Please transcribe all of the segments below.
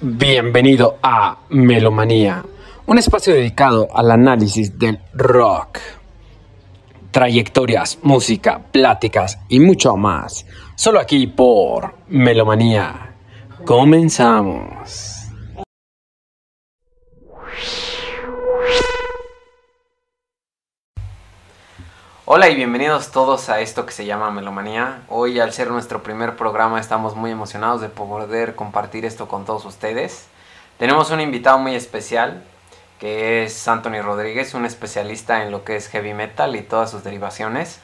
Bienvenido a Melomanía, un espacio dedicado al análisis del rock. Trayectorias, música, pláticas y mucho más. Solo aquí por Melomanía. Comenzamos. Hola y bienvenidos todos a esto que se llama Melomanía. Hoy al ser nuestro primer programa estamos muy emocionados de poder compartir esto con todos ustedes. Tenemos un invitado muy especial que es Anthony Rodríguez, un especialista en lo que es heavy metal y todas sus derivaciones.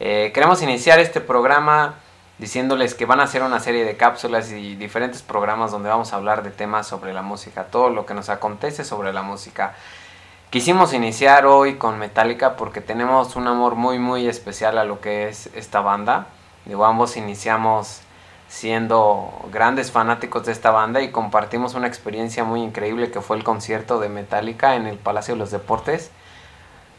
Eh, queremos iniciar este programa diciéndoles que van a hacer una serie de cápsulas y diferentes programas donde vamos a hablar de temas sobre la música, todo lo que nos acontece sobre la música. Quisimos iniciar hoy con Metallica porque tenemos un amor muy muy especial a lo que es esta banda. Digo, ambos iniciamos siendo grandes fanáticos de esta banda y compartimos una experiencia muy increíble que fue el concierto de Metallica en el Palacio de los Deportes.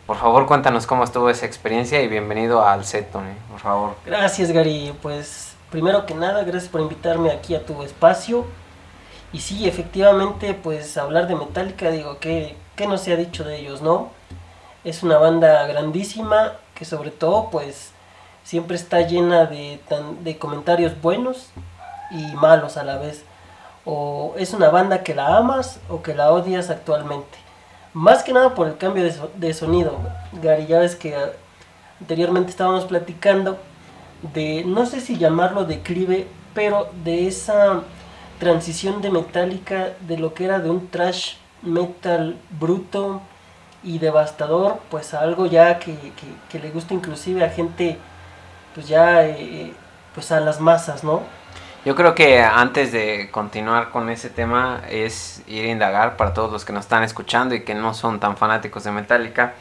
Por favor, cuéntanos cómo estuvo esa experiencia y bienvenido al set, por favor. Gracias, Gary. Pues primero que nada, gracias por invitarme aquí a tu espacio. Y sí, efectivamente, pues hablar de Metallica, digo, que ¿qué no se ha dicho de ellos, no? Es una banda grandísima que sobre todo pues siempre está llena de, comentarios buenos y malos a la vez. O es una banda que la amas o que la odias actualmente. Más que nada por el cambio de, sonido. Gary, ya que anteriormente estábamos platicando de, no sé si llamarlo declive, pero de esa transición de Metallica de lo que era de un trash metal bruto y devastador, pues algo ya que, le gusta inclusive a gente, pues ya, eh, pues a las masas, ¿no? Yo creo que antes de continuar con ese tema es ir a indagar para todos los que nos están escuchando y que no son tan fanáticos de Metallica,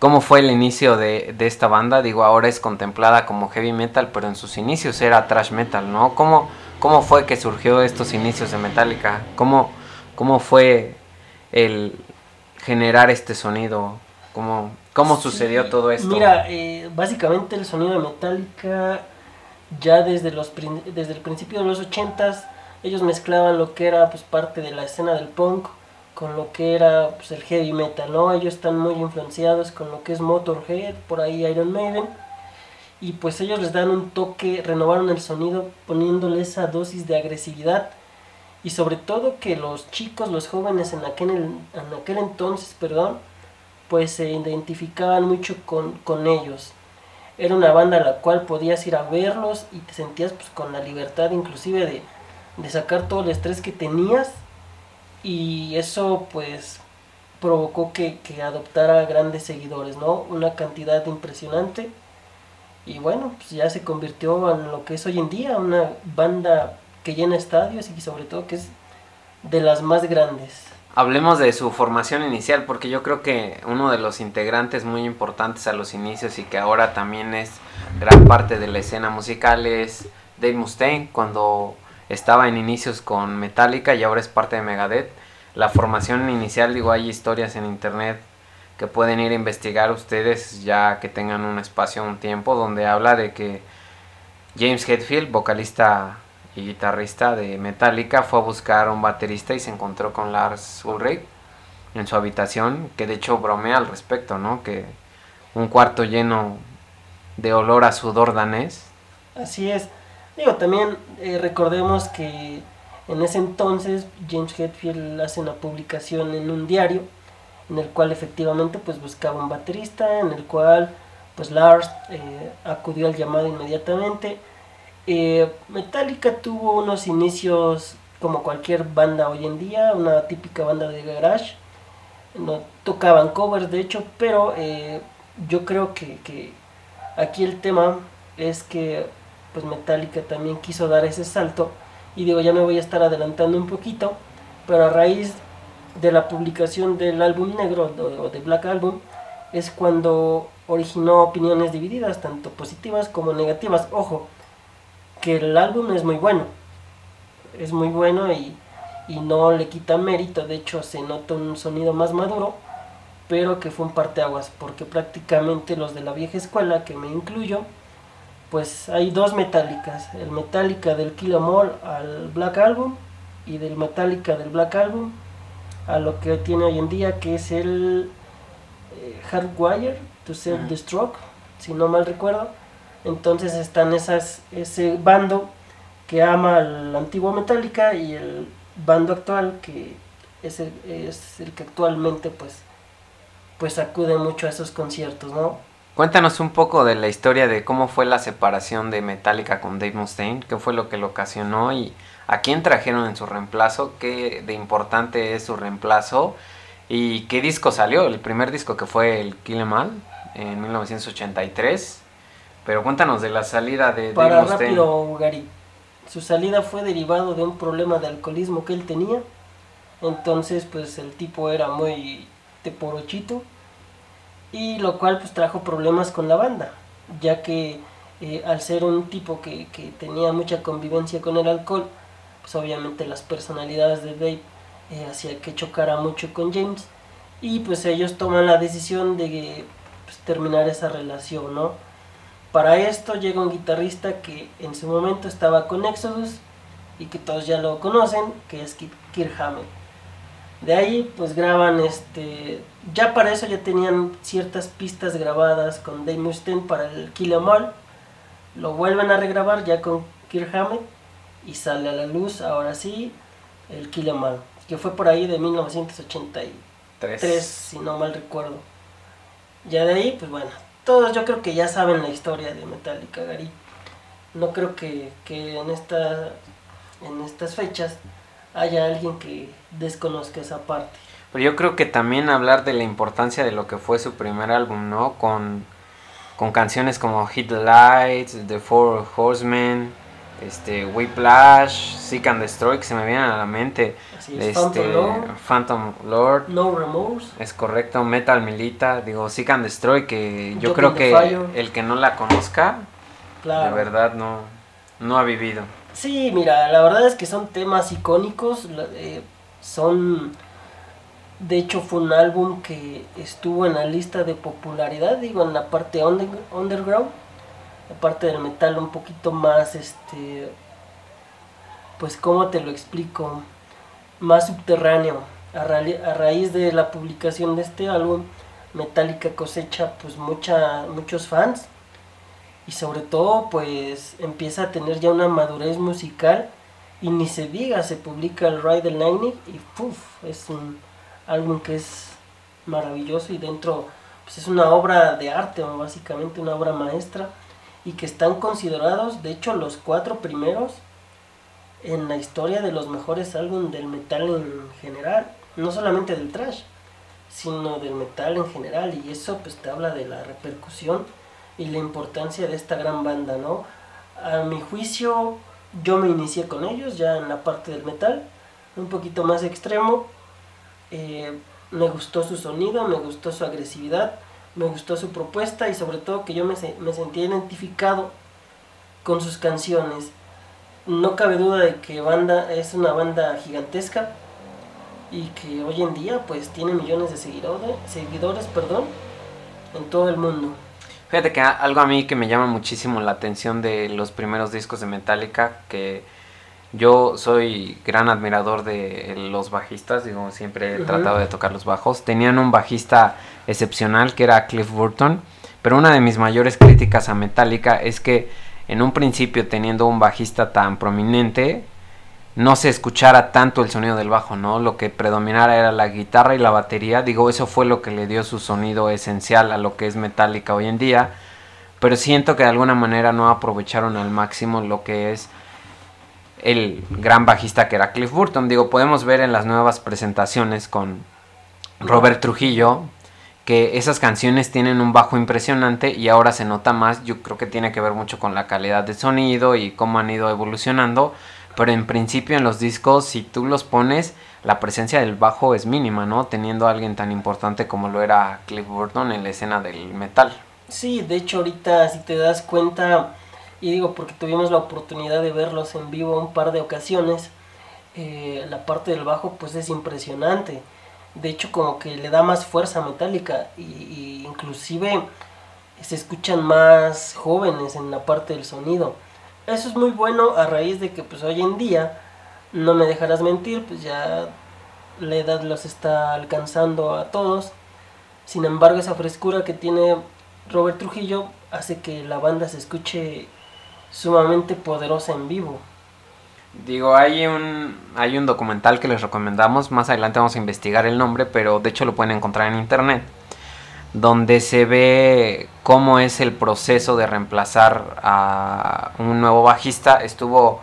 cómo fue el inicio de, de esta banda. Digo, ahora es contemplada como heavy metal, pero en sus inicios era thrash metal, ¿no? ¿Cómo, cómo fue que surgió estos inicios de Metallica? ¿Cómo, cómo fue el generar este sonido? ¿Cómo, cómo sucedió todo esto? Mira, eh, básicamente el sonido de Metallica ya desde, los, desde el principio de los ochentas ellos mezclaban lo que era pues parte de la escena del punk con lo que era pues, el heavy metal, ¿no? Ellos están muy influenciados con lo que es Motorhead, por ahí Iron Maiden. Y pues ellos les dan un toque, renovaron el sonido poniéndole esa dosis de agresividad y sobre todo que los chicos, los jóvenes en aquel, en aquel entonces, perdón, pues se identificaban mucho con, con, ellos. Era una banda a la cual podías ir a verlos y te sentías pues con la libertad inclusive de, de sacar todo el estrés que tenías y eso pues provocó que, que adoptara grandes seguidores, ¿no? Una cantidad impresionante y bueno, pues ya se convirtió en lo que es hoy en día, una banda que llena estadios y sobre todo que es de las más grandes. Hablemos de su formación inicial, porque yo creo que uno de los integrantes muy importantes a los inicios y que ahora también es gran parte de la escena musical es Dave Mustaine, cuando estaba en inicios con Metallica y ahora es parte de Megadeth. La formación inicial, digo, hay historias en internet que pueden ir a investigar ustedes ya que tengan un espacio, un tiempo, donde habla de que James Hetfield, vocalista y guitarrista de Metallica, fue a buscar a un baterista y se encontró con Lars Ulrich en su habitación, que de hecho bromea al respecto, ¿no? Que un cuarto lleno de olor a sudor danés. Así es. Digo, también eh, recordemos que en ese entonces James Hetfield hace una publicación en un diario en el cual efectivamente pues buscaba un baterista, en el cual pues Lars eh, acudió al llamado inmediatamente eh, Metallica tuvo unos inicios como cualquier banda hoy en día, una típica banda de garage. No tocaban covers, de hecho, pero eh, yo creo que, aquí el tema es que pues Metallica también quiso dar ese salto. Y digo, ya me voy a estar adelantando un poquito, pero a raíz de la publicación del álbum negro o de Black Album es cuando originó opiniones divididas, tanto positivas como negativas. Ojo, que el álbum es muy bueno. Es muy bueno y, no le quita mérito. De hecho, se nota un sonido más maduro, pero que fue un parteaguas, porque prácticamente los de la vieja escuela, que me incluyo, pues hay dos metálicas. El metálica del Kill Em al Black Album y del Metallica del Black Album a lo que tiene hoy en día que es el eh, Hardwire to Self Destruct, si no mal recuerdo. Entonces están esas, ese bando que ama al antiguo Metallica y el bando actual que es el, es el que actualmente pues pues acude mucho a esos conciertos, ¿no? Cuéntanos un poco de la historia de cómo fue la separación de Metallica con Dave Mustaine, qué fue lo que lo ocasionó y a quién trajeron en su reemplazo, qué de importante es su reemplazo y qué disco salió. El primer disco que fue el Kill Em All en 1983. Pero cuéntanos de la salida de Para Dave Mustaine. rápido, Gary. Su salida fue derivado de un problema de alcoholismo que él tenía. Entonces, pues el tipo era muy teporochito. Y lo cual pues trajo problemas con la banda. Ya que eh, al ser un tipo que, que tenía mucha convivencia con el alcohol, pues obviamente las personalidades de Dave eh, hacía que chocara mucho con James. Y pues ellos toman la decisión de pues, terminar esa relación, ¿no? Para esto llega un guitarrista que en su momento estaba con Exodus y que todos ya lo conocen, que es Kirk Hammett. De ahí pues graban este, ya para eso ya tenían ciertas pistas grabadas con Dave Mustaine para el Kill 'Em All. Lo vuelven a regrabar ya con Kirk Hammett y sale a la luz ahora sí el Kill 'Em All, que fue por ahí de 1983 Tres. si no mal recuerdo. Ya de ahí, pues bueno, todos yo creo que ya saben la historia de Metallica, Gary. No creo que, que en, esta, en estas fechas haya alguien que desconozca esa parte. Pero yo creo que también hablar de la importancia de lo que fue su primer álbum, ¿no? Con, con canciones como Hit the Lights, The Four Horsemen, este, Whiplash, Seek and Destroy, que se me vienen a la mente. Así es, Este, Phantom Lord, Phantom Lord, No Remorse, es correcto, Metal Milita, digo, Seek and Destroy, que yo creo que el que no la conozca, claro. de verdad no, no ha vivido. Sí, mira, la verdad es que son temas icónicos, la- eh, son... De hecho fue un álbum que estuvo en la lista de popularidad, digo, en la parte under- underground, la parte del metal un poquito más, este, pues cómo te lo explico, más subterráneo. A, raíz de la publicación de este álbum, Metallica cosecha pues mucha, muchos fans y sobre todo pues empieza a tener ya una madurez musical y ni se diga, se publica el Ride the Lightning y ¡puf! es un álbum que es maravilloso y dentro pues es una obra de arte, básicamente una obra maestra y que están considerados de hecho los cuatro primeros en la historia de los mejores álbumes del metal en general, no solamente del trash, sino del metal en general y eso pues te habla de la repercusión y la importancia de esta gran banda, ¿no? A mi juicio, yo me inicié con ellos ya en la parte del metal, un poquito más extremo. Eh, me gustó su sonido, me gustó su agresividad, me gustó su propuesta y sobre todo que yo me, me sentía identificado con sus canciones. No cabe duda de que banda es una banda gigantesca y que hoy en día pues tiene millones de seguidores, seguidores perdón, en todo el mundo. Fíjate que algo a mí que me llama muchísimo la atención de los primeros discos de Metallica, que yo soy gran admirador de los bajistas, digo, siempre he tratado de tocar los bajos. Tenían un bajista excepcional que era Cliff Burton, pero una de mis mayores críticas a Metallica es que en un principio teniendo un bajista tan prominente, no se escuchara tanto el sonido del bajo, ¿no? Lo que predominara era la guitarra y la batería. Digo, eso fue lo que le dio su sonido esencial a lo que es Metallica hoy en día. Pero siento que de alguna manera no aprovecharon al máximo lo que es el gran bajista que era Cliff Burton. Digo, podemos ver en las nuevas presentaciones con Robert Trujillo que esas canciones tienen un bajo impresionante y ahora se nota más. Yo creo que tiene que ver mucho con la calidad de sonido y cómo han ido evolucionando. Pero en principio en los discos, si tú los pones, la presencia del bajo es mínima, ¿no? Teniendo a alguien tan importante como lo era Cliff Burton en la escena del metal. Sí, de hecho ahorita si te das cuenta, y digo porque tuvimos la oportunidad de verlos en vivo un par de ocasiones, eh, la parte del bajo pues es impresionante. De hecho como que le da más fuerza metálica y, y inclusive se escuchan más jóvenes en la parte del sonido. Eso es muy bueno a raíz de que pues hoy en día no me dejarás mentir, pues ya la edad los está alcanzando a todos. Sin embargo, esa frescura que tiene Robert Trujillo hace que la banda se escuche sumamente poderosa en vivo. Digo, hay un, hay un documental que les recomendamos, más adelante vamos a investigar el nombre, pero de hecho lo pueden encontrar en internet, donde se ve cómo es el proceso de reemplazar a un nuevo bajista. Estuvo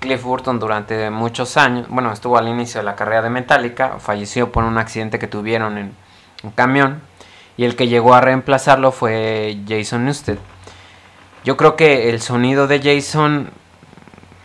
Cliff Burton durante muchos años, bueno, estuvo al inicio de la carrera de Metallica, falleció por un accidente que tuvieron en un camión, y el que llegó a reemplazarlo fue Jason Newsted. Yo creo que el sonido de Jason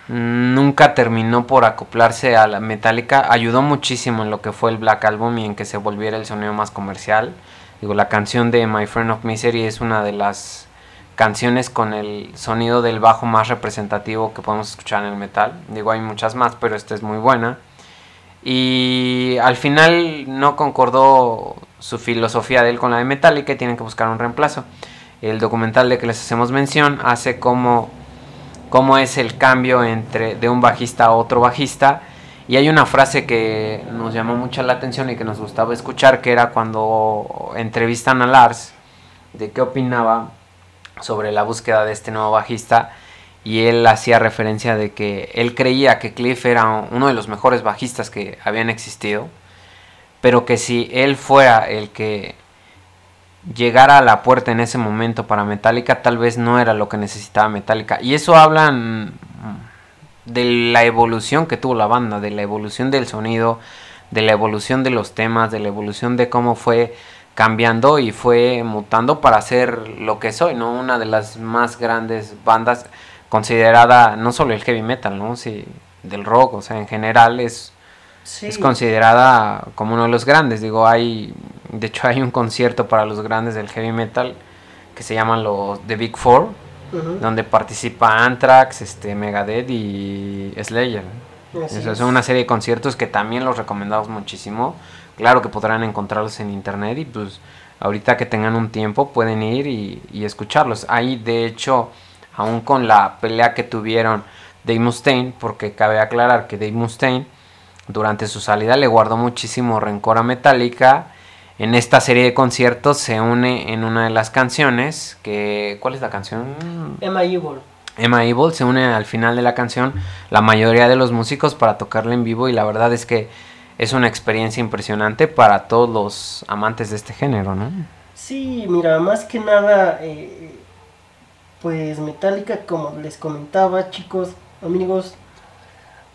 nunca terminó por acoplarse a la Metallica. Ayudó muchísimo en lo que fue el Black Album y en que se volviera el sonido más comercial. Digo, la canción de My Friend of Misery es una de las canciones con el sonido del bajo más representativo que podemos escuchar en el metal. Digo, hay muchas más, pero esta es muy buena. Y al final no concordó su filosofía de él con la de Metallica y tienen que buscar un reemplazo. El documental de que les hacemos mención hace como cómo es el cambio entre de un bajista a otro bajista. Y hay una frase que nos llamó mucho la atención y que nos gustaba escuchar, que era cuando entrevistan a Lars de qué opinaba sobre la búsqueda de este nuevo bajista. Y él hacía referencia de que él creía que Cliff era uno de los mejores bajistas que habían existido, pero que si él fuera el que llegar a la puerta en ese momento para Metallica tal vez no era lo que necesitaba Metallica. Y eso habla de la evolución que tuvo la banda, de la evolución del sonido, de la evolución de los temas, de la evolución de cómo fue cambiando y fue mutando para ser lo que soy, ¿no? Una de las más grandes bandas considerada no solo el heavy metal, ¿no? Sí, del rock, o sea, en general es es considerada como uno de los grandes. Digo, hay, de hecho hay un concierto para los grandes del heavy metal que se llaman los The Big Four, donde participa Anthrax, este, Megadeth y Slayer. Es. Son una serie de conciertos que también los recomendamos muchísimo. Claro que podrán encontrarlos en internet y pues ahorita que tengan un tiempo pueden ir y, y escucharlos. Ahí de hecho, aún con la pelea que tuvieron Dave Mustaine, porque cabe aclarar que Dave Mustaine durante su salida le guardó muchísimo rencor a Metallica. En esta serie de conciertos se une en una de las canciones, que ¿cuál es la canción? Emma Evil. Emma Evil se une al final de la canción la mayoría de los músicos para tocarla en vivo y la verdad es que es una experiencia impresionante para todos los amantes de este género, ¿no? Sí, mira, más que nada, eh, pues Metallica, como les comentaba, chicos, amigos,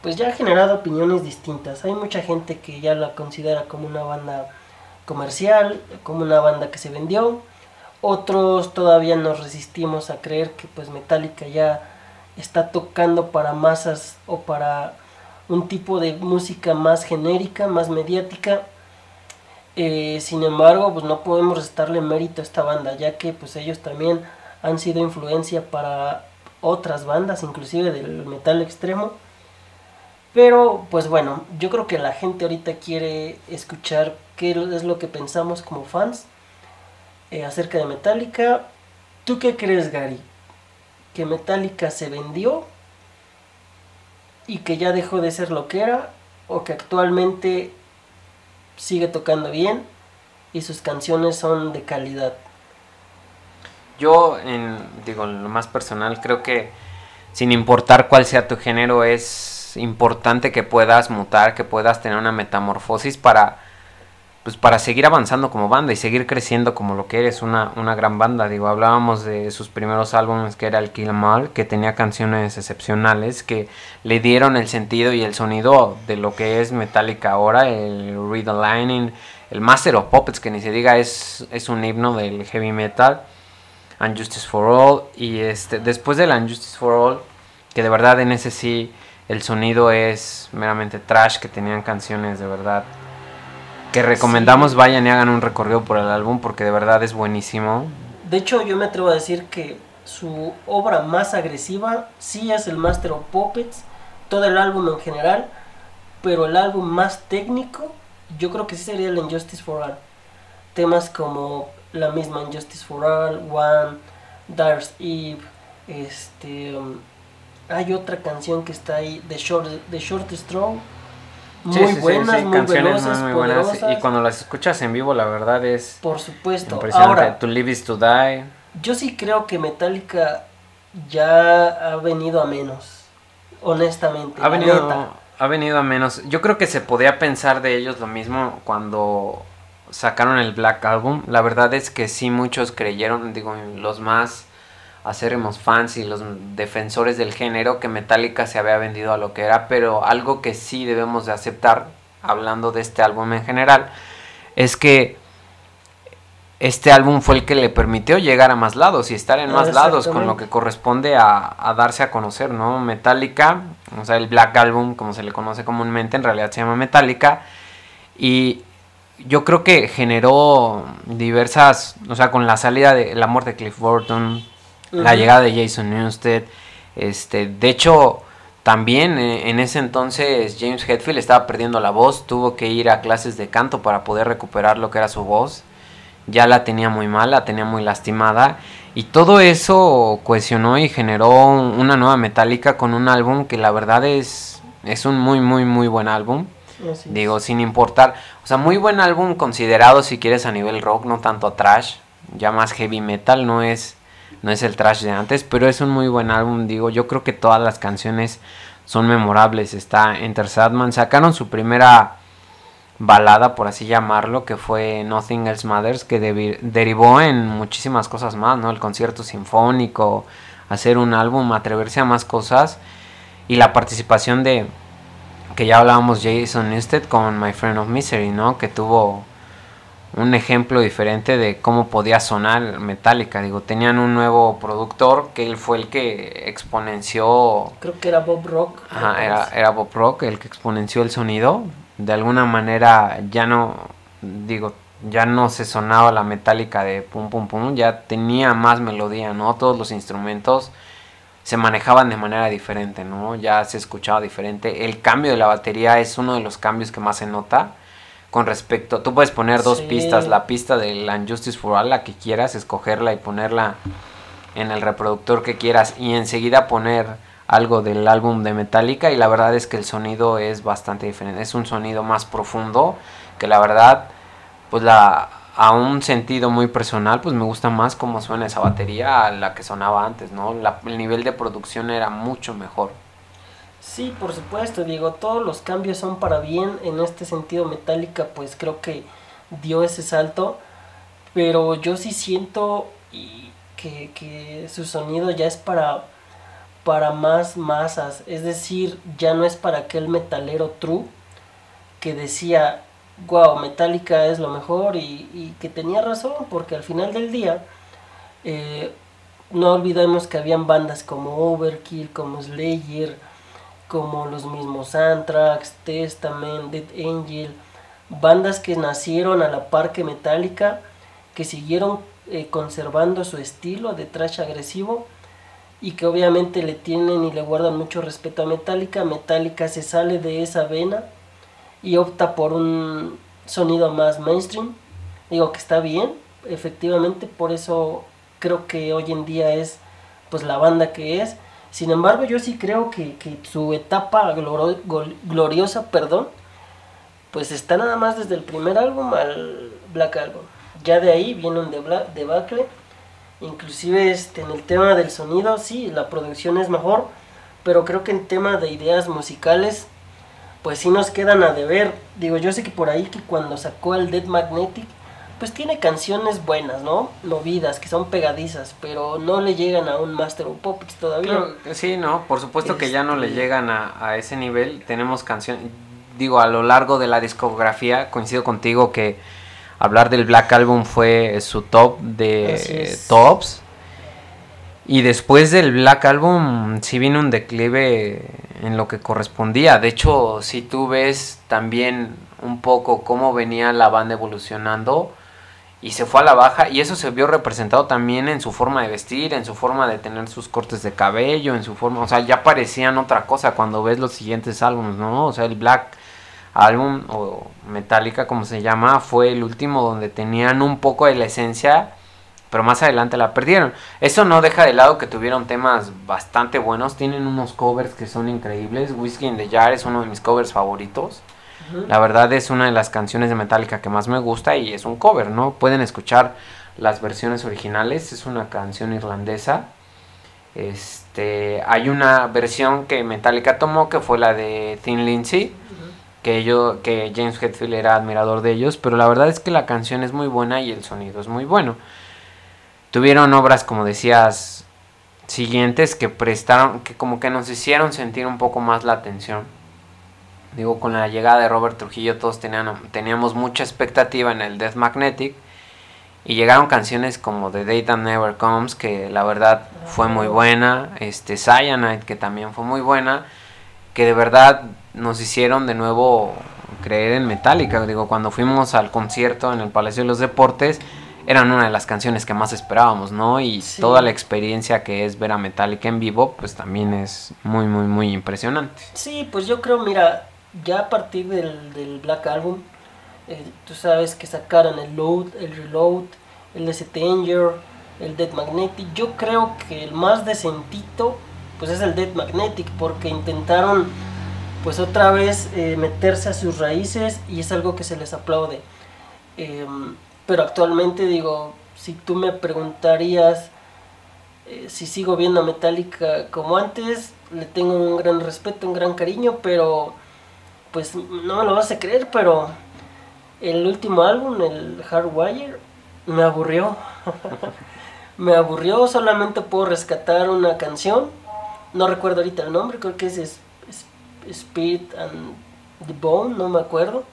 pues ya ha generado opiniones distintas. Hay mucha gente que ya la considera como una banda comercial, como una banda que se vendió. Otros todavía nos resistimos a creer que pues Metallica ya está tocando para masas o para un tipo de música más genérica, más mediática. Eh, sin embargo, pues no podemos restarle mérito a esta banda, ya que pues ellos también han sido influencia para otras bandas, inclusive del metal extremo. Pero, pues bueno, yo creo que la gente ahorita quiere escuchar qué es lo que pensamos como fans eh, acerca de Metallica. ¿Tú qué crees, Gary? ¿Que Metallica se vendió y que ya dejó de ser lo que era? ¿O que actualmente sigue tocando bien y sus canciones son de calidad? Yo, en, digo, en lo más personal, creo que sin importar cuál sea tu género, es importante que puedas mutar, que puedas tener una metamorfosis para pues para seguir avanzando como banda y seguir creciendo como lo que eres, una, una gran banda. Digo, hablábamos de sus primeros álbumes que era el Kill Em All, que tenía canciones excepcionales que le dieron el sentido y el sonido de lo que es Metallica ahora, el Read the Lining, el Master of Puppets, que ni se diga es, es un himno del heavy metal, And Justice for All, y este, después del And Justice for All, que de verdad en ese sí el sonido es meramente trash, que tenían canciones de verdad que recomendamos vayan y hagan un recorrido por el álbum porque de verdad es buenísimo. De hecho, yo me atrevo a decir que su obra más agresiva sí es el Master of Puppets, todo el álbum en general, pero el álbum más técnico yo creo que sí sería el Injustice for All. Temas como la misma Injustice for All, One, Dark's Eve, este, um, hay otra canción que está ahí, The Short, The Short Straw. Muy buenas, muy canciones muy, buenas. Y cuando las escuchas en vivo, la verdad es. Por supuesto. Ahora, To Live is to Die. Yo sí creo que Metallica ya ha venido a menos. Honestamente. Ha venido, ha venido a menos. Yo creo que se podía pensar de ellos lo mismo cuando sacaron el Black Album. La verdad es que sí, muchos creyeron, digo, los más acérrimos fans y los defensores del género que Metallica se había vendido a lo que era, pero algo que sí debemos de aceptar, hablando de este álbum en general, es que este álbum fue el que le permitió llegar a más lados y estar en más lados con lo que corresponde a, a, darse a conocer, ¿no? Metallica, o sea, el Black Album, como se le conoce comúnmente, en realidad se llama Metallica, y yo creo que generó diversas, o sea, con la salida de la muerte de Cliff Burton, la llegada de Jason Newsted. Este, de hecho, también eh, en ese entonces James Hetfield estaba perdiendo la voz, tuvo que ir a clases de canto para poder recuperar lo que era su voz. Ya la tenía muy mal, la tenía muy lastimada. Y todo eso cohesionó y generó una nueva Metallica con un álbum que la verdad es, es un muy, muy, muy buen álbum. Digo, sin importar. O sea, muy buen álbum considerado si quieres a nivel rock, no tanto a trash. Ya más heavy metal, no es no es el trash de antes, pero es un muy buen álbum, digo, yo creo que todas las canciones son memorables, está Enter Sadman, sacaron su primera balada, por así llamarlo, que fue Nothing Else Matters, que derivó en muchísimas cosas más, ¿no? El concierto sinfónico, hacer un álbum, atreverse a más cosas, y la participación de, que ya hablábamos Jason Newsted con My Friend of Misery, ¿no? Que tuvo un ejemplo diferente de cómo podía sonar Metallica. Digo, tenían un nuevo productor que él fue el que exponenció. Creo que era Bob Rock. Ajá, era, era Bob Rock el que exponenció el sonido. De alguna manera ya no, digo, ya no se sonaba la metálica de pum pum pum, ya tenía más melodía, ¿no? Todos los instrumentos se manejaban de manera diferente, ¿no? Ya se escuchaba diferente. El cambio de la batería es uno de los cambios que más se nota con respecto, tú puedes poner dos pistas, la pista de la Injustice for All, la que quieras, escogerla y ponerla en el reproductor que quieras y enseguida poner algo del álbum de Metallica y la verdad es que el sonido es bastante diferente, es un sonido más profundo que la verdad pues la a un sentido muy personal pues me gusta más cómo suena esa batería a la que sonaba antes, ¿no? el nivel de producción era mucho mejor. Sí, por supuesto, Diego, todos los cambios son para bien. En este sentido, Metallica, pues creo que dio ese salto. Pero yo sí siento que, que su sonido ya es para, para más masas. Es decir, ya no es para aquel metalero true que decía, wow, Metallica es lo mejor y, que tenía razón, porque al final del día, eh, no olvidemos que habían bandas como Overkill, como Slayer, como los mismos Anthrax, Testament, Dead Angel, bandas que nacieron a la par que Metallica, que siguieron eh, conservando su estilo de trash agresivo y que obviamente le tienen y le guardan mucho respeto a Metallica. Metallica se sale de esa vena y opta por un sonido más mainstream. Digo que está bien, efectivamente, por eso creo que hoy en día es pues la banda que es sin embargo, yo sí creo que, su etapa gloriosa, perdón, pues está nada más desde el primer álbum al Black Album. Ya de ahí viene un debacle. Inclusive este, en el tema del sonido, sí, la producción es mejor, pero creo que en tema de ideas musicales, pues sí nos quedan a deber. Digo, yo sé que por ahí que cuando sacó el Dead Magnetic, pues tiene canciones buenas, ¿no? Movidas, que son pegadizas, pero no le llegan a un Master of Puppets todavía. sí, no, por supuesto que ya no le este llegan a, ese nivel. Tenemos canciones, digo, a lo largo de la discografía, coincido contigo que hablar del Black Album fue su top de tops. Y después del Black Album sí vino un declive en lo que correspondía. De hecho, si tú ves también un poco cómo venía la banda evolucionando, y se fue a la baja y eso se vio representado también en su forma de vestir, en su forma de tener sus cortes de cabello, en su forma, o sea, ya parecían otra cosa cuando ves los siguientes álbumes, ¿no? O sea, el Black Album o Metallica como se llama fue el último donde tenían un poco de la esencia pero más adelante la perdieron. Eso no deja de lado que tuvieron temas bastante buenos, tienen unos covers que son increíbles. Whiskey in the Jar es uno de mis covers favoritos. La verdad es una de las canciones de Metallica que más me gusta y es un cover, ¿no? Pueden escuchar las versiones originales, es una canción irlandesa. Este, hay una versión que Metallica tomó que fue la de Thin Lindsay, que yo que James Hetfield era admirador de ellos, pero la verdad es que la canción es muy buena y el sonido es muy bueno. Tuvieron obras, como decías, siguientes que prestaron, que como que nos hicieron sentir un poco más la atención Digo, con la llegada de Robert Trujillo todos tenían, teníamos mucha expectativa en el Death Magnetic. Y llegaron canciones como The Day That Never Comes, que la verdad fue muy buena. Este Cyanide, que también fue muy buena. Que de verdad nos hicieron de nuevo creer en Metallica. Digo, cuando fuimos al concierto en el Palacio de los Deportes, eran una de las canciones que más esperábamos, ¿no? Y toda la experiencia que es ver a Metallica en vivo, pues también es muy, muy, muy impresionante. Sí, pues yo creo, mira, ya a partir del, Black Album, eh, tú sabes que sacaron el Load, el Reload, el S Danger, el Dead Magnetic. Yo creo que el más decentito, pues es el Dead Magnetic, porque intentaron, pues otra vez eh, meterse a sus raíces y es algo que se les aplaude. Em, pero actualmente digo, si tú me preguntarías eh, si sigo viendo a Metallica como antes, le tengo un gran respeto, un gran cariño, pero pues no me lo vas a creer, pero el último álbum, el Hardwire, me aburrió. me aburrió, solamente puedo rescatar una canción. No recuerdo ahorita el nombre, creo que es, Spirit and the Bone, no me acuerdo.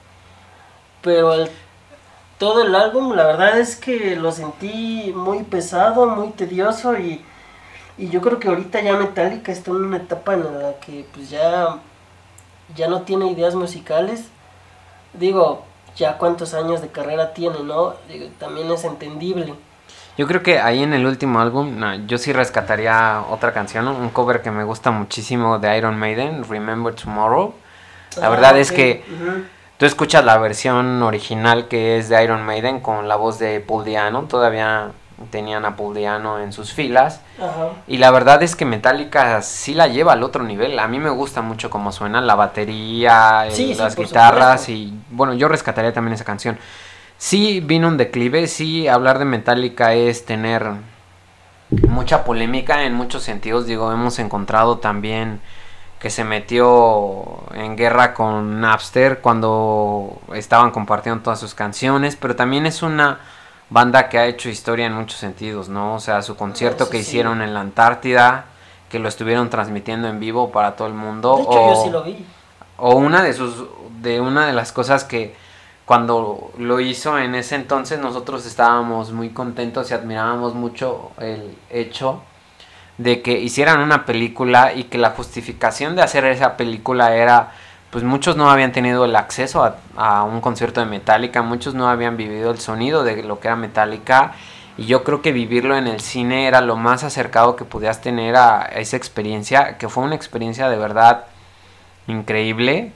Pero todo el álbum, la verdad es que lo sentí muy pesado, muy tedioso y, y yo creo que ahorita ya Metallica está en una etapa en la que pues ya ya no tiene ideas musicales. Digo, ya cuántos años de carrera tiene, ¿no? también es entendible. Yo creo que ahí en el último álbum, yo sí rescataría otra canción, un cover que me gusta muchísimo de Iron Maiden, Remember Tomorrow. La ah, verdad es que tú escuchas la versión original que es de Iron Maiden con la voz de Paul Diano, todavía tenían a Paul Diano en sus filas. Y la verdad es que Metallica sí la lleva al otro nivel. A mí me gusta mucho cómo suena la batería, las guitarras y bueno, yo rescataría también esa canción. Sí vino un declive, sí hablar de Metallica es tener mucha polémica en muchos sentidos. Digo, hemos encontrado también que se metió en guerra con Napster cuando estaban compartiendo todas sus canciones, pero también es una banda que ha hecho historia en muchos sentidos, ¿no? O sea, su concierto que hicieron en la Antártida, que lo estuvieron transmitiendo en vivo para todo el mundo. De hecho, o, yo sí lo vi. O una de sus, de una de las cosas que cuando lo hizo en ese entonces nosotros estábamos muy contentos y admirábamos mucho el hecho de que hicieran una película y que la justificación de hacer esa película era pues muchos no habían tenido el acceso a, un concierto de Metallica, muchos no habían vivido el sonido de lo que era Metallica y yo creo que vivirlo en el cine era lo más acercado que podías tener a, esa experiencia, que fue una experiencia de verdad increíble.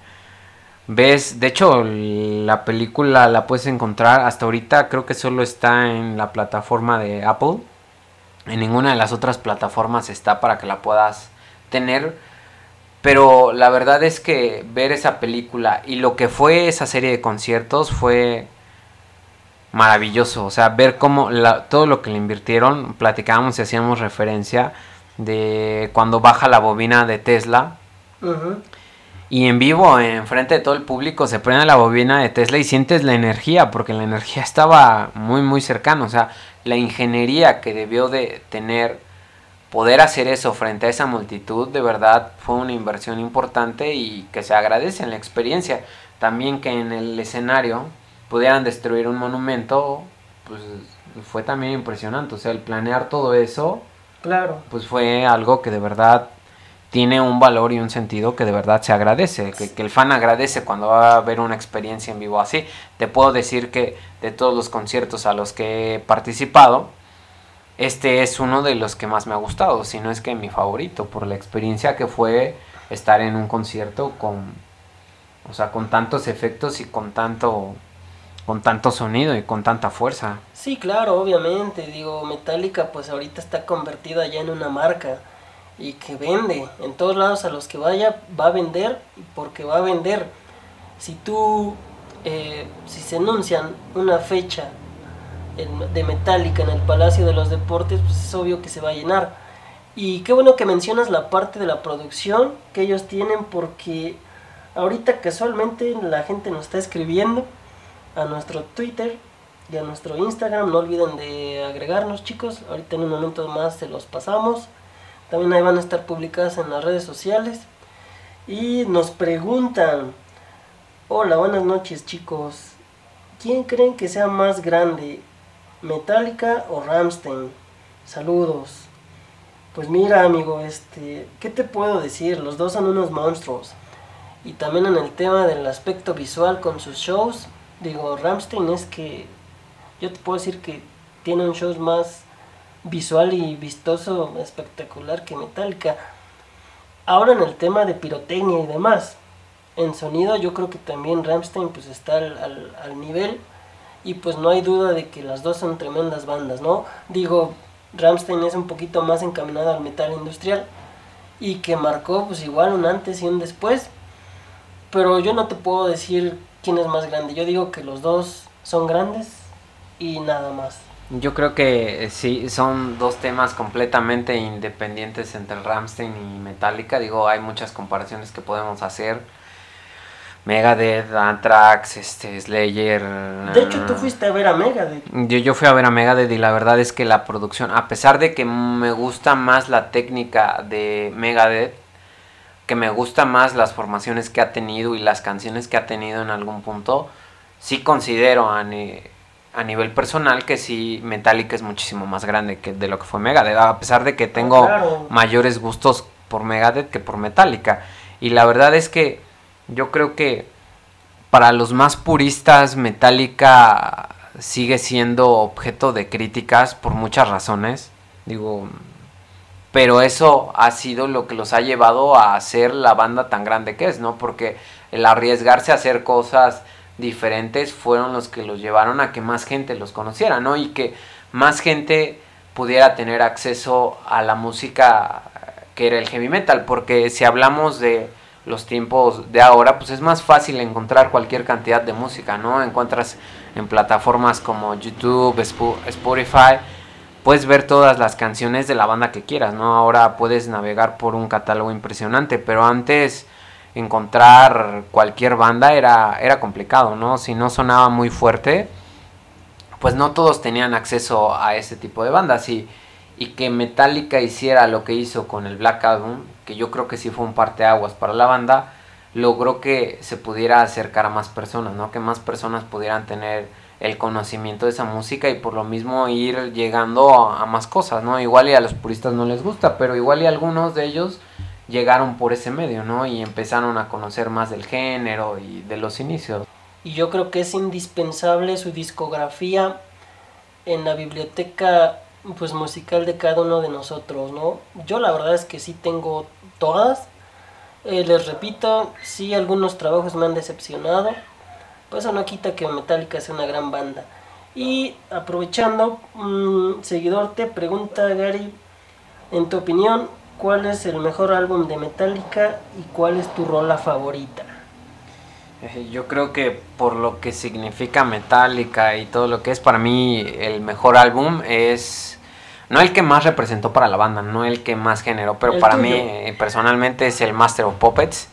Ves, de hecho la película la puedes encontrar hasta ahorita, creo que solo está en la plataforma de Apple. En ninguna de las otras plataformas está para que la puedas tener pero la verdad es que ver esa película y lo que fue esa serie de conciertos fue maravilloso. O sea, ver cómo todo lo que le invirtieron, platicábamos y hacíamos referencia de cuando baja la bobina de Tesla. Y en vivo, enfrente de todo el público, se prende la bobina de Tesla y sientes la energía, porque la energía estaba muy, muy cercana. O sea, la ingeniería que debió de tener poder hacer eso frente a esa multitud de verdad fue una inversión importante y que se agradece en la experiencia. También que en el escenario pudieran destruir un monumento, pues fue también impresionante. O sea, el planear todo eso, claro. pues fue algo que de verdad tiene un valor y un sentido que de verdad se agradece, que, que, el fan agradece cuando va a ver una experiencia en vivo así. Te puedo decir que de todos los conciertos a los que he participado, este es uno de los que más me ha gustado, si no es que mi favorito, por la experiencia que fue estar en un concierto con, o sea, con tantos efectos y con tanto con tanto sonido y con tanta fuerza. Sí, claro, obviamente. Digo, Metallica pues ahorita está convertida ya en una marca y que vende. En todos lados a los que vaya va a vender porque va a vender. Si tú, eh, si se anuncian una fecha de Metallica en el Palacio de los Deportes, pues es obvio que se va a llenar. Y qué bueno que mencionas la parte de la producción que ellos tienen porque ahorita casualmente la gente nos está escribiendo a nuestro Twitter y a nuestro Instagram. No olviden de agregarnos chicos. Ahorita en un momento más se los pasamos. También ahí van a estar publicadas en las redes sociales. Y nos preguntan, hola, buenas noches chicos. ¿Quién creen que sea más grande, Metallica o Ramstein? Saludos. Pues mira, amigo, este, ¿qué te puedo decir? Los dos son unos monstruos. Y también en el tema del aspecto visual con sus shows, digo, Ramstein es que yo te puedo decir que tiene un show más visual y vistoso, espectacular que Metallica. Ahora en el tema de pirotecnia y demás, en sonido yo creo que también Ramstein pues está al, al nivel y pues no hay duda de que las dos son tremendas bandas, ¿no? Digo, Ramstein es un poquito más encaminado al metal industrial y que marcó pues igual un antes y un después. Pero yo no te puedo decir quién es más grande. Yo digo que los dos son grandes y nada más. Yo creo que eh, sí, son dos temas completamente independientes entre Ramstein y Metallica. Digo, hay muchas comparaciones que podemos hacer Megadeth, Anthrax, este, Slayer. De hecho, tú fuiste a ver a Megadeth. Yo, yo fui a ver a Megadeth y la verdad es que la producción, a pesar de que me gusta más la técnica de Megadeth, que me gusta más las formaciones que ha tenido y las canciones que ha tenido en algún punto, sí considero a, a nivel personal que sí Metallica es muchísimo más grande que de lo que fue Megadeth, a pesar de que tengo mayores gustos por Megadeth que por Metallica. Y la verdad es que yo creo que para los más puristas Metallica sigue siendo objeto de críticas por muchas razones. Digo, pero eso ha sido lo que los ha llevado a ser la banda tan grande que es, ¿no? Porque el arriesgarse a hacer cosas diferentes fueron los que los llevaron a que más gente los conociera, ¿no? Y que más gente pudiera tener acceso a la música que era el heavy metal, porque si hablamos de los tiempos de ahora, pues es más fácil encontrar cualquier cantidad de música, ¿no? Encuentras en plataformas como YouTube, Spotify, puedes ver todas las canciones de la banda que quieras, ¿no? Ahora puedes navegar por un catálogo impresionante, pero antes encontrar cualquier banda era, era complicado, ¿no? Si no sonaba muy fuerte, pues no todos tenían acceso a ese tipo de bandas y, y que Metallica hiciera lo que hizo con el Black Album, que yo creo que sí fue un parteaguas para la banda, logró que se pudiera acercar a más personas, ¿no? Que más personas pudieran tener el conocimiento de esa música y por lo mismo ir llegando a, más cosas, ¿no? Igual y a los puristas no les gusta, pero igual y algunos de ellos llegaron por ese medio, ¿no? Y empezaron a conocer más del género y de los inicios. Y yo creo que es indispensable su discografía en la biblioteca pues musical de cada uno de nosotros, ¿no? Yo la verdad es que sí tengo todas. Eh, les repito, sí algunos trabajos me han decepcionado. Pues eso no quita que Metallica sea una gran banda. Y aprovechando, un seguidor te pregunta, Gary, en tu opinión, ¿cuál es el mejor álbum de Metallica y cuál es tu rola favorita? Eh, yo creo que por lo que significa Metallica y todo lo que es para mí el mejor álbum es no el que más representó para la banda, no el que más generó, pero para mí eh, personalmente es el Master of Puppets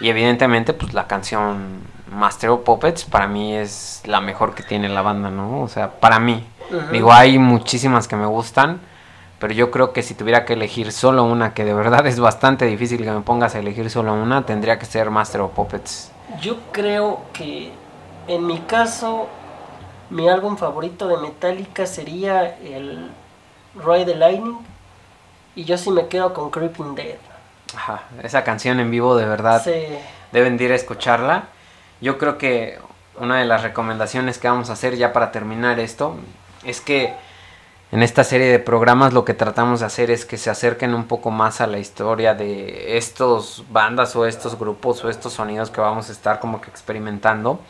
y evidentemente pues la canción Master of Puppets para mí es la mejor que tiene la banda, ¿no? O sea, para mí. Digo, hay muchísimas que me gustan, pero yo creo que si tuviera que elegir solo una, que de verdad es bastante difícil que me pongas a elegir solo una, tendría que ser Master of Puppets. Yo creo que en mi caso mi álbum favorito de Metallica sería el Ride the Lightning. Y yo sí me quedo con Creeping Dead. Ajá, esa canción en vivo de verdad deben ir a escucharla. Yo creo que una de las recomendaciones que vamos a hacer ya para terminar esto es que en esta serie de programas lo que tratamos de hacer es que se acerquen un poco más a la historia de estos bandas o estos grupos o estos sonidos que vamos a estar como que experimentando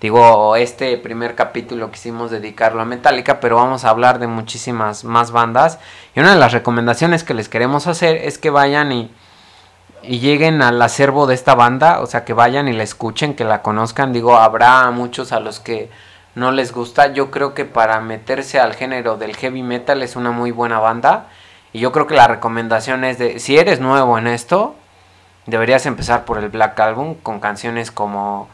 Digo, este primer capítulo quisimos dedicarlo a Metallica, pero vamos a hablar de muchísimas más bandas. Y una de las recomendaciones que les queremos hacer es que vayan y, y lleguen al acervo de esta banda, o sea, que vayan y la escuchen, que la conozcan. Digo, habrá muchos a los que no les gusta. Yo creo que para meterse al género del heavy metal es una muy buena banda. Y yo creo que la recomendación es de, si eres nuevo en esto, deberías empezar por el Black Album con canciones como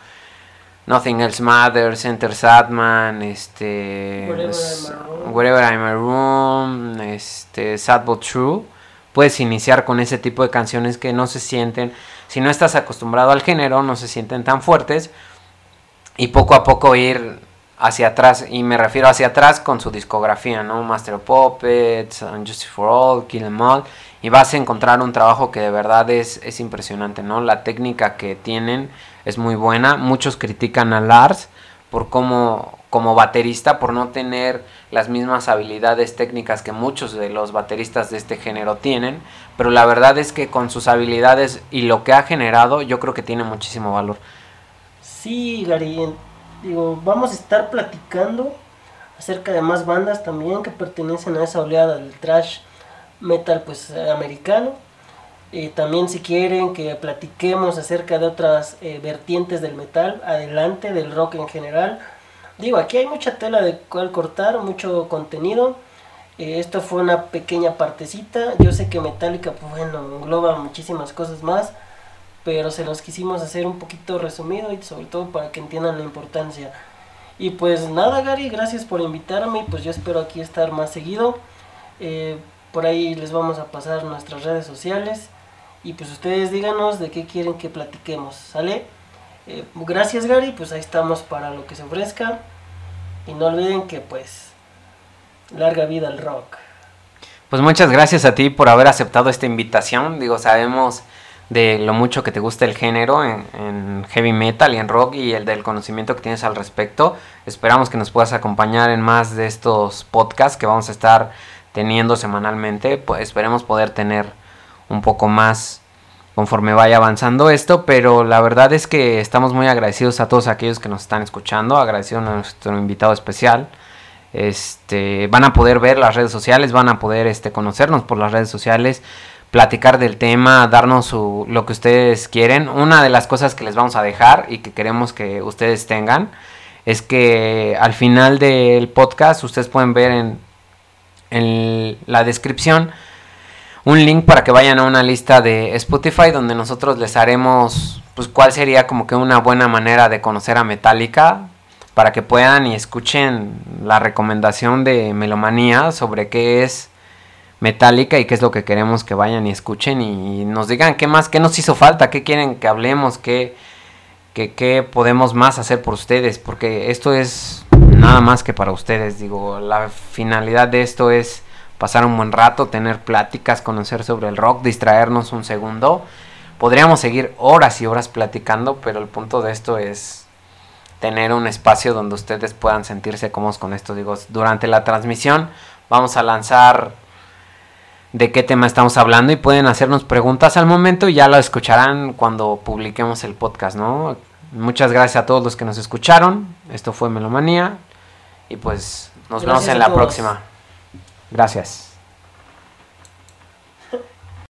Nothing Else Matters, Enter Sadman, este, Wherever I'm a Room, este, Sad But True. Puedes iniciar con ese tipo de canciones que no se sienten, si no estás acostumbrado al género, no se sienten tan fuertes. Y poco a poco ir hacia atrás, y me refiero hacia atrás con su discografía, ¿no? Master of Puppets, Justice for All, Kill Em All, y vas a encontrar un trabajo que de verdad es, es impresionante, ¿no? La técnica que tienen es muy buena. Muchos critican a Lars por cómo, como baterista, por no tener las mismas habilidades técnicas que muchos de los bateristas de este género tienen, pero la verdad es que con sus habilidades y lo que ha generado, yo creo que tiene muchísimo valor. Sí, Gary, digo, vamos a estar platicando acerca de más bandas también que pertenecen a esa oleada del trash metal pues americano también si quieren que platiquemos acerca de otras eh, vertientes del metal, adelante, del rock en general. Digo, aquí hay mucha tela de cual cortar, mucho contenido. Eh, esto fue una pequeña partecita. Yo sé que Metallica, pues bueno, engloba muchísimas cosas más. Pero se los quisimos hacer un poquito resumido y sobre todo para que entiendan la importancia. Y pues nada, Gary, gracias por invitarme. Pues yo espero aquí estar más seguido. Eh, por ahí les vamos a pasar nuestras redes sociales. Y pues ustedes díganos de qué quieren que platiquemos, ¿sale? Eh, gracias Gary, pues ahí estamos para lo que se ofrezca. Y no olviden que pues larga vida al rock. Pues muchas gracias a ti por haber aceptado esta invitación. Digo, sabemos de lo mucho que te gusta el género en, heavy metal y en rock y el del conocimiento que tienes al respecto. Esperamos que nos puedas acompañar en más de estos podcasts que vamos a estar teniendo semanalmente. Pues esperemos poder tener un poco más conforme vaya avanzando esto, pero la verdad es que estamos muy agradecidos a todos aquellos que nos están escuchando, agradecidos a nuestro invitado especial. Este, van a poder ver las redes sociales, van a poder este, conocernos por las redes sociales, platicar del tema, darnos lo que ustedes quieren. Una de las cosas que les vamos a dejar y que queremos que ustedes tengan es que al final del podcast ustedes pueden ver en, en la descripción un link para que vayan a una lista de Spotify donde nosotros les haremos pues cuál sería como que una buena manera de conocer a Metallica para que puedan y escuchen la recomendación de Melomanía sobre qué es Metallica y qué es lo que queremos que vayan y escuchen y nos digan qué más, qué nos hizo falta, qué quieren que hablemos, qué, qué, qué podemos más hacer por ustedes, porque esto es nada más que para ustedes, digo, la finalidad de esto es pasar un buen rato, tener pláticas, conocer sobre el rock, distraernos un segundo. Podríamos seguir horas y horas platicando, pero el punto de esto es tener un espacio donde ustedes puedan sentirse cómodos con esto. Digo, durante la transmisión vamos a lanzar de qué tema estamos hablando y pueden hacernos preguntas al momento y ya lo escucharán cuando publiquemos el podcast, ¿no? Muchas gracias a todos los que nos escucharon. Esto fue Melomanía y pues nos vemos en la próxima. Gracias.